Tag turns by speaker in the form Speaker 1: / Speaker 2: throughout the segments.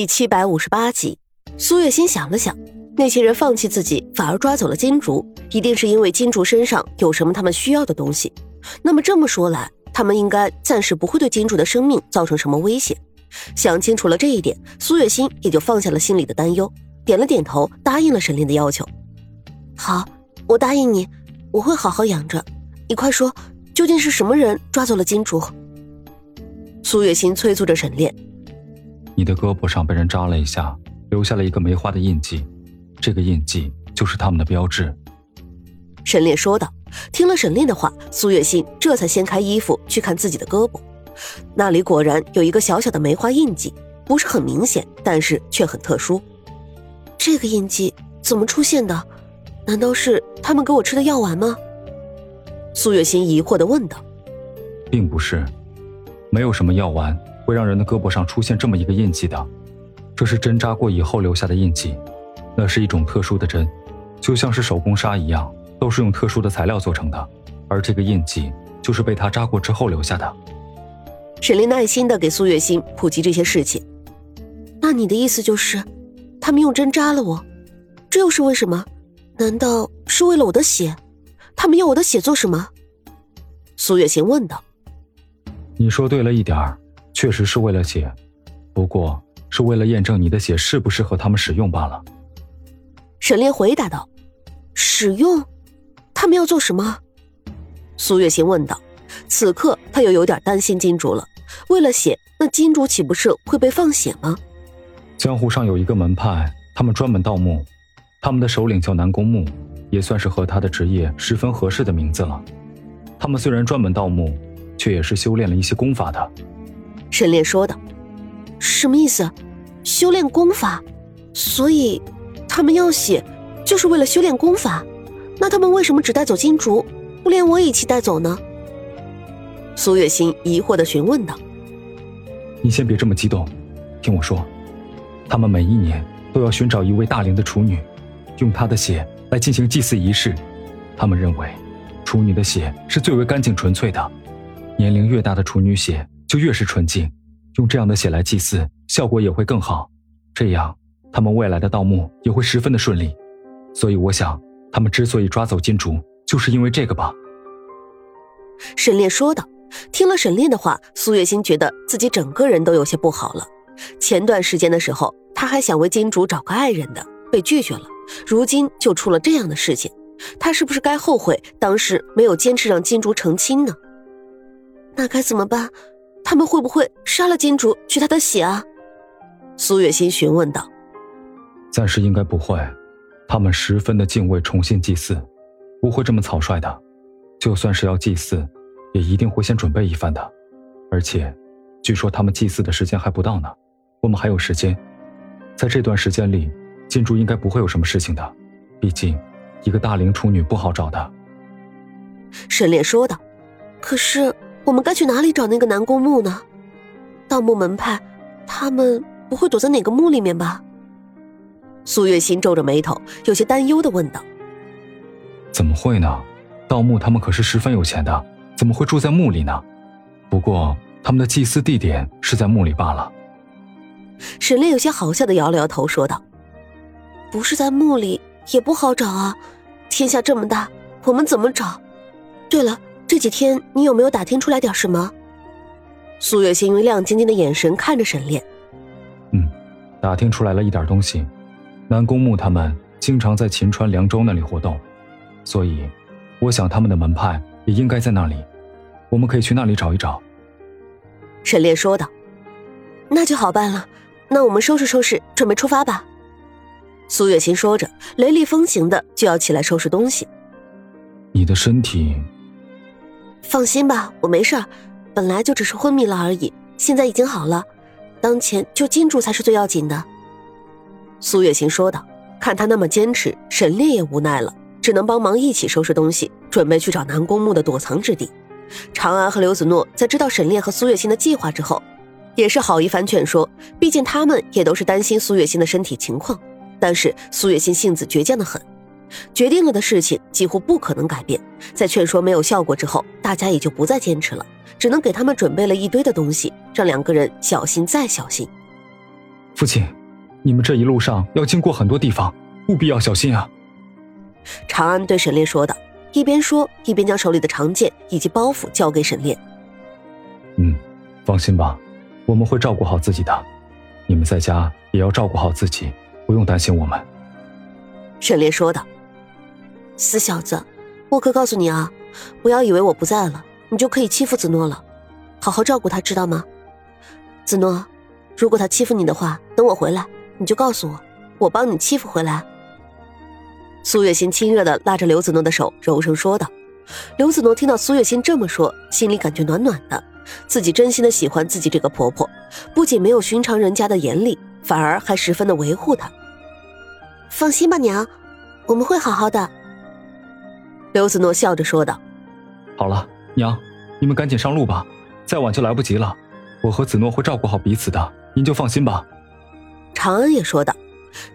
Speaker 1: 第七百五十八集，苏月心想了想，那些人放弃自己，反而抓走了金竹，一定是因为金竹身上有什么他们需要的东西。那么这么说来，他们应该暂时不会对金竹的生命造成什么威胁。想清楚了这一点，苏月心也就放下了心里的担忧，点了点头，答应了沈炼的要求。好，我答应你，我会好好养着。你快说，究竟是什么人抓走了金竹？苏月心催促着沈炼。
Speaker 2: 你的胳膊上被人扎了一下，留下了一个梅花的印记，这个印记就是他们的标志。
Speaker 1: 沈炼说道。听了沈炼的话，苏月心这才掀开衣服去看自己的胳膊，那里果然有一个小小的梅花印记，不是很明显，但是却很特殊。这个印记怎么出现的？难道是他们给我吃的药丸吗？苏月心疑惑的问道。
Speaker 2: 并不是，没有什么药丸。会让人的胳膊上出现这么一个印记的，这是针扎过以后留下的印记，那是一种特殊的针，就像是手工纱一样，都是用特殊的材料做成的，而这个印记就是被他扎过之后留下的。
Speaker 1: 沈林耐心的给苏月心普及这些事情。那你的意思就是，他们用针扎了我，这又是为什么？难道是为了我的血？他们要我的血做什么？苏月心问道。
Speaker 2: 你说对了一点儿。确实是为了血，不过是为了验证你的血适不适合他们使用罢了。
Speaker 1: 沈炼回答道：“使用？他们要做什么？”苏月心问道。此刻他又有点担心金主了。为了血，那金主岂不是会被放血吗？
Speaker 2: 江湖上有一个门派，他们专门盗墓，他们的首领叫南宫木，也算是和他的职业十分合适的名字了。他们虽然专门盗墓，却也是修炼了一些功法的。
Speaker 1: 沈炼说道：“什么意思？修炼功法？所以他们要血，就是为了修炼功法？那他们为什么只带走金竹，不连我一起带走呢？”苏月心疑惑的询问道：“
Speaker 2: 你先别这么激动，听我说，他们每一年都要寻找一位大龄的处女，用她的血来进行祭祀仪式。他们认为，处女的血是最为干净纯粹的，年龄越大的处女血。”就越是纯净，用这样的血来祭祀，效果也会更好。这样，他们未来的盗墓也会十分的顺利。所以，我想，他们之所以抓走金竹，就是因为这个吧。
Speaker 1: 沈炼说道。听了沈炼的话，苏月心觉得自己整个人都有些不好了。前段时间的时候，他还想为金竹找个爱人的，被拒绝了。如今就出了这样的事情，他是不是该后悔当时没有坚持让金竹成亲呢？那该怎么办？他们会不会杀了金主取他的血啊？苏月心询问道。
Speaker 2: 暂时应该不会，他们十分的敬畏重新祭祀，不会这么草率的。就算是要祭祀，也一定会先准备一番的。而且，据说他们祭祀的时间还不到呢，我们还有时间。在这段时间里，金主应该不会有什么事情的。毕竟，一个大龄处女不好找的。
Speaker 1: 沈炼说道。可是。我们该去哪里找那个南宫木呢？盗墓门派，他们不会躲在哪个墓里面吧？苏月心皱着眉头，有些担忧的问道：“
Speaker 2: 怎么会呢？盗墓他们可是十分有钱的，怎么会住在墓里呢？不过他们的祭祀地点是在墓里罢了。”
Speaker 1: 沈炼有些好笑的摇了摇头，说道：“不是在墓里也不好找啊，天下这么大，我们怎么找？对了。”这几天你有没有打听出来点什么？苏月心用亮晶晶的眼神看着沈炼。
Speaker 2: 嗯，打听出来了一点东西。南宫木他们经常在秦川、凉州那里活动，所以我想他们的门派也应该在那里。我们可以去那里找一找。
Speaker 1: 沈炼说道：“那就好办了，那我们收拾收拾，准备出发吧。”苏月心说着，雷厉风行的就要起来收拾东西。
Speaker 2: 你的身体。
Speaker 1: 放心吧，我没事儿，本来就只是昏迷了而已，现在已经好了。当前救金主才是最要紧的。”苏月心说道。看他那么坚持，沈炼也无奈了，只能帮忙一起收拾东西，准备去找南宫木的躲藏之地。长安和刘子诺在知道沈炼和苏月心的计划之后，也是好一番劝说，毕竟他们也都是担心苏月心的身体情况。但是苏月心性子倔强的很。决定了的事情几乎不可能改变，在劝说没有效果之后，大家也就不再坚持了，只能给他们准备了一堆的东西，让两个人小心再小心。
Speaker 2: 父亲，你们这一路上要经过很多地方，务必要小心啊。
Speaker 1: 长安对沈炼说道，一边说一边将手里的长剑以及包袱交给沈炼。
Speaker 2: 嗯，放心吧，我们会照顾好自己的。你们在家也要照顾好自己，不用担心我们。
Speaker 1: 沈烈说道：“死小子，我可告诉你啊，不要以为我不在了，你就可以欺负子诺了。好好照顾他，知道吗？子诺，如果他欺负你的话，等我回来，你就告诉我，我帮你欺负回来。”苏月心亲热的拉着刘子诺的手，柔声说道。刘子诺听到苏月心这么说，心里感觉暖暖的，自己真心的喜欢自己这个婆婆，不仅没有寻常人家的严厉，反而还十分的维护她。放心吧，娘，我们会好好的。刘子诺笑着说道。
Speaker 2: 好了，娘，你们赶紧上路吧，再晚就来不及了。我和子诺会照顾好彼此的，您就放心吧。
Speaker 1: 长安也说道。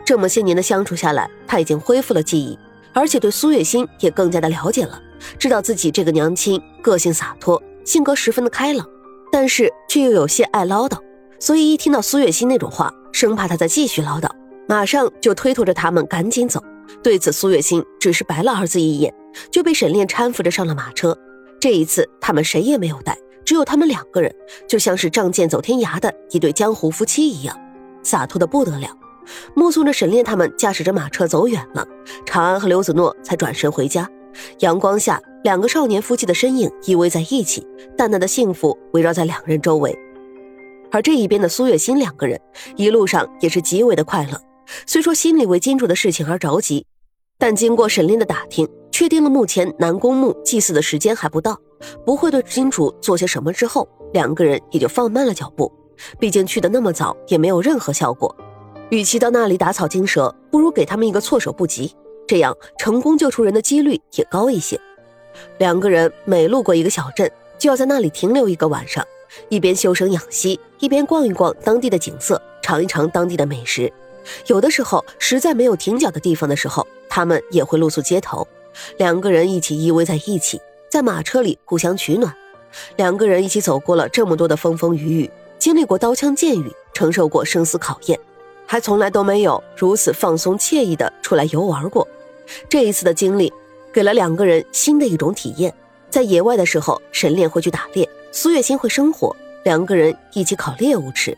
Speaker 1: 这么些年的相处下来，他已经恢复了记忆，而且对苏月心也更加的了解了，知道自己这个娘亲个性洒脱，性格十分的开朗，但是却又有些爱唠叨，所以一听到苏月心那种话，生怕他再继续唠叨，马上就推脱着他们赶紧走。对此，苏月心只是白了儿子一眼，就被沈炼搀扶着上了马车。这一次，他们谁也没有带，只有他们两个人，就像是仗剑走天涯的一对江湖夫妻一样，洒脱的不得了。目送着沈炼他们驾驶着马车走远了，长安和刘子诺才转身回家。阳光下，两个少年夫妻的身影依偎在一起，淡淡的幸福围绕在两人周围。而这一边的苏月心两个人一路上也是极为的快乐。虽说心里为金主的事情而着急，但经过沈炼的打听，确定了目前南宫墓祭祀的时间还不到，不会对金主做些什么之后，两个人也就放慢了脚步。毕竟去的那么早，也没有任何效果。与其到那里打草惊蛇，不如给他们一个措手不及，这样成功救出人的几率也高一些。两个人每路过一个小镇，就要在那里停留一个晚上，一边修身养息，一边逛一逛当地的景色，尝一尝当地的美食。有的时候实在没有停脚的地方的时候，他们也会露宿街头。两个人一起依偎在一起，在马车里互相取暖。两个人一起走过了这么多的风风雨雨，经历过刀枪剑雨，承受过生死考验。还从来都没有如此放松惬意的出来游玩过，这一次的经历给了两个人新的一种体验。在野外的时候，沈炼会去打猎，苏月心会生火，两个人一起烤猎物吃。